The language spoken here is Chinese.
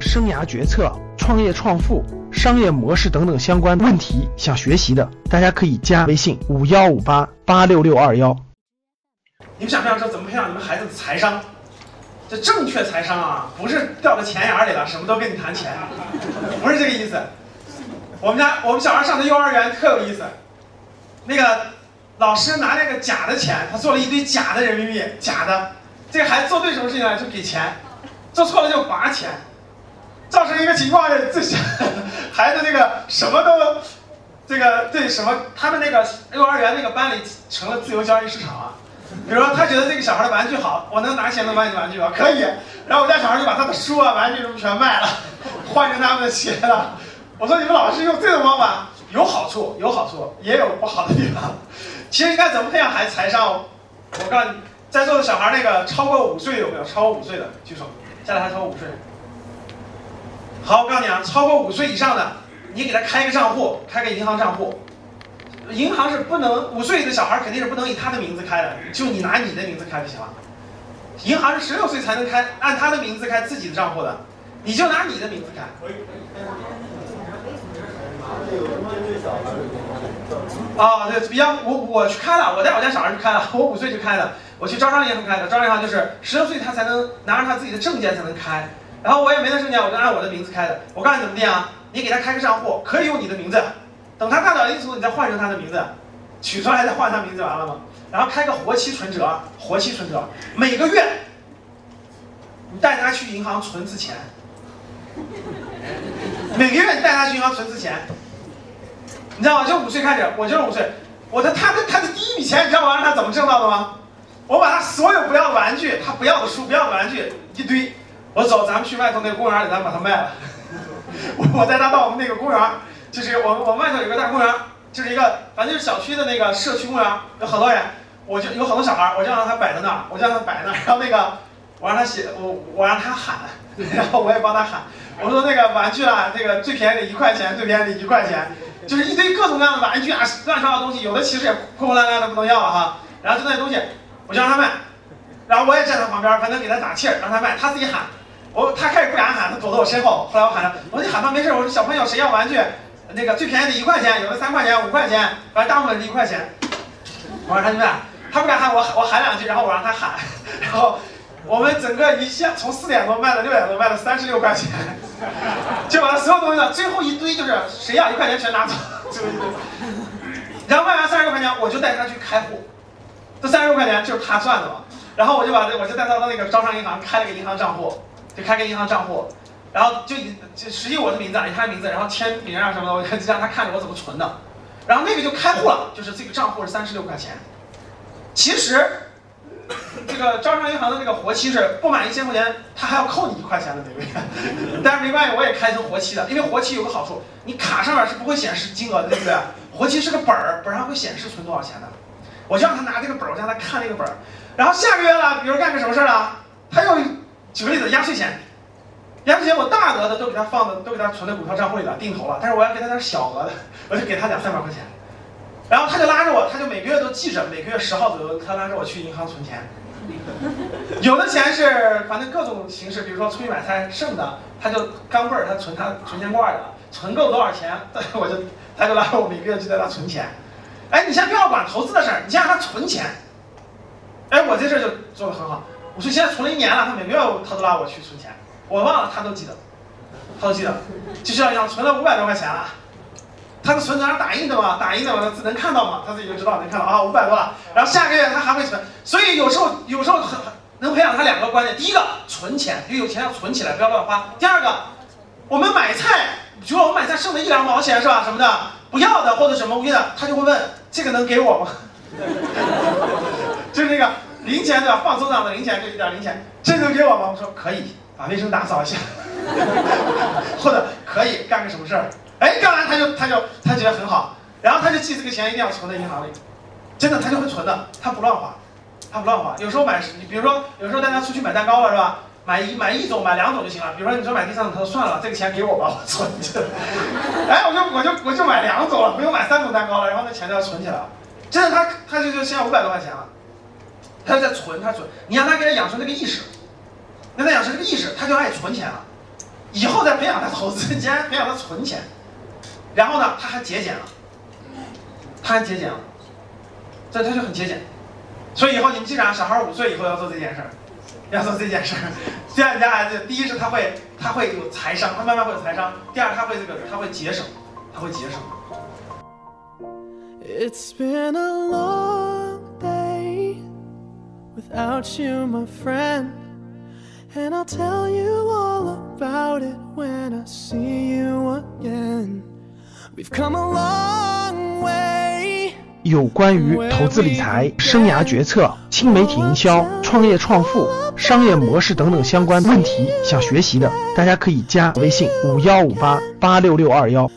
生涯决策、创业创富、商业模式等等相关问题想学习的，大家可以加微信五幺五八八六六二幺。你们想不想知道怎么培养你们孩子的财商？这正确财商啊，不是掉到钱眼里了，什么都跟你谈钱啊，不是这个意思。我们家我们小孩上的幼儿园特有意思，那个老师拿那个假的钱，他做了一堆假的人民币，假的。这个孩子做对什么事情了？就给钱，做错了就罚钱，造成一个情况，这 孩子这个什么都，这个对什么，他们那个幼儿园那个班里成了自由交易市场啊。比如说，他觉得这个小孩的玩具好，我能拿钱能买你玩具吗？可以。然后我家小孩就把他的书啊、玩具什么全卖了，换成他们的钱了。我说你们老师用这种方法有好处，有好处，也有不好的地方。其实应该怎么培养孩子财商？我告诉你，在座的小孩那个超过五岁有没有？超过五岁的举手。家里还超过五岁。好，我告诉你啊，超过五岁以上的，你给他开一个账户，开个银行账户。银行是不能五岁的小孩肯定是不能以他的名字开的，就你拿你的名字开就行了。银行是十六岁才能开，按他的名字开自己的账户的，你就拿你的名字开。啊，对，比较我我去开了，我带我家小孩去开了，我五岁就开了，我去招商银行开的，招商银行就是十六岁他才能拿着他自己的证件才能开，然后我也没那证件，我就按我的名字开的。我告诉你怎么定啊？你给他开个账户，可以用你的名字。等他大到一定程度，你再换成他的名字，取出来再换他名字完了吗？然后开个活期存折，活期存折，每个月你带他去银行存次钱，每个月你带他去银行存次钱，你知道吗？就五岁开始，我就是五岁，我的他的他的第一笔钱，你知道我让他怎么挣到的吗？我把他所有不要的玩具，他不要的书，不要的玩具一堆，我走，咱们去外头那个公园里，咱把它卖了，我带他到我们那个公园。就是我我们外头有个大公园，就是一个反正就是小区的那个社区公园，有好多人，我就有好多小孩，我就让他摆在那儿，我就让他摆在那儿，然后那个我让他写，我我让他喊，然后我也帮他喊，我说那个玩具啊，这个最便宜的一块钱，最便宜的一块钱，就是一堆各种各样的玩具啊，乱七八糟东西，有的其实也破破烂烂的不能要哈，然后就那些东西，我就让他卖，然后我也站在旁边，反正给他打气，让他卖，他自己喊，我他开始不敢喊，他躲在我身后，后来我喊他，我说你喊他没事，我说小朋友谁要玩具？那个最便宜的一块钱，有的三块钱、五块钱，反正大部分是一块钱。我让他去卖，他不敢喊，我我喊两句，然后我让他喊，然后我们整个一下从四点多卖到六点多，卖了三十六块钱，就把他所有东西呢，最后一堆就是谁要一块钱全拿走，最后一堆。然后卖完三十六块钱，我就带他去开户，这三十六块钱就是他赚的嘛。然后我就把这，我就带他到那个招商银行开了个银行账户，就开个银行账户。然后就以就实际我的名字，以他的名字，然后签名啊什么的，我就让他看着我怎么存的，然后那个就开户了，就是这个账户是三十六块钱。其实这个招商银行的那个活期是不满一千块钱，他还要扣你一块钱的每个月。但是没关系，我也开成活期的，因为活期有个好处，你卡上面是不会显示金额的，对不对？活期是个本儿，本上会显示存多少钱的。我就让他拿这个本儿，我让他看那个本儿。然后下个月了，比如干个什么事儿了，他又举个例子，压岁钱。压岁钱我大额的都给他放的，都给他存在股票账户里了，定投了。但是我要给他点小额的，我就给他两三百块钱。然后他就拉着我，他就每个月都记着，每个月十号左右，他拉着我去银行存钱。有的钱是反正各种形式，比如说出去买菜剩的，他就钢镚儿，他存他存钱罐的，存够多少钱，我就他就拉着我每个月就在那存钱。哎，你先不要管投资的事儿，你先让他存钱。哎，我这事儿就做的很好。我说现在存了一年了，他每个月他都拉我去存钱。我忘了，他都记得，他都记得，就像一样，存了五百多块钱了，他的存折上打印的嘛，打印的嘛，他能看到嘛，他自己就知道能看到啊，五百多了，然后下个月他还会存，所以有时候有时候很能培养他两个观念，第一个存钱，因为有钱要存起来，不要乱花；第二个，我们买菜，比如说我们买菜剩了一两毛钱是吧，什么的不要的或者什么无的，他就会问这个能给我吗？就是那个零钱对吧？放手上的零钱就一点零钱，这能给我吗？我说可以。把卫生打扫一下，或者可以干个什么事儿，哎，干完他就他就他觉得很好，然后他就记这个钱一定要存在银行里，真的他就会存的，他不乱花，他不乱花。有时候买，你比如说有时候带他出去买蛋糕了是吧？买一买一种买两种就行了。比如说你说买第三种，他说算了，这个钱给我吧，我存着。哎，我就我就我就买两种了，不用买三种蛋糕了，然后那钱就要存起来了。真的他他就就现在五百多块钱了，他在存，他存，你让他给他养成这个意识。让他养成这个意识，他就爱存钱了。以后再培养他投资，先培养他存钱，然后呢，他还节俭了，他还节俭了，这他就很节俭。所以以后你们记着啊，小孩五岁以后要做这件事儿，要做这件事儿。这样你家孩子，第一是他会他会有财商，他慢慢会有财商；第二他会这个他会节省，他会节省。It's been a long without you, my friend. And I'll tell you all about it when I see you again. We've come a long way. 有关于投资理财、生涯决策、新媒体营销、创业创富、商业模式等等相关问题，想学习的，大家可以加微信五幺五八八六六二幺。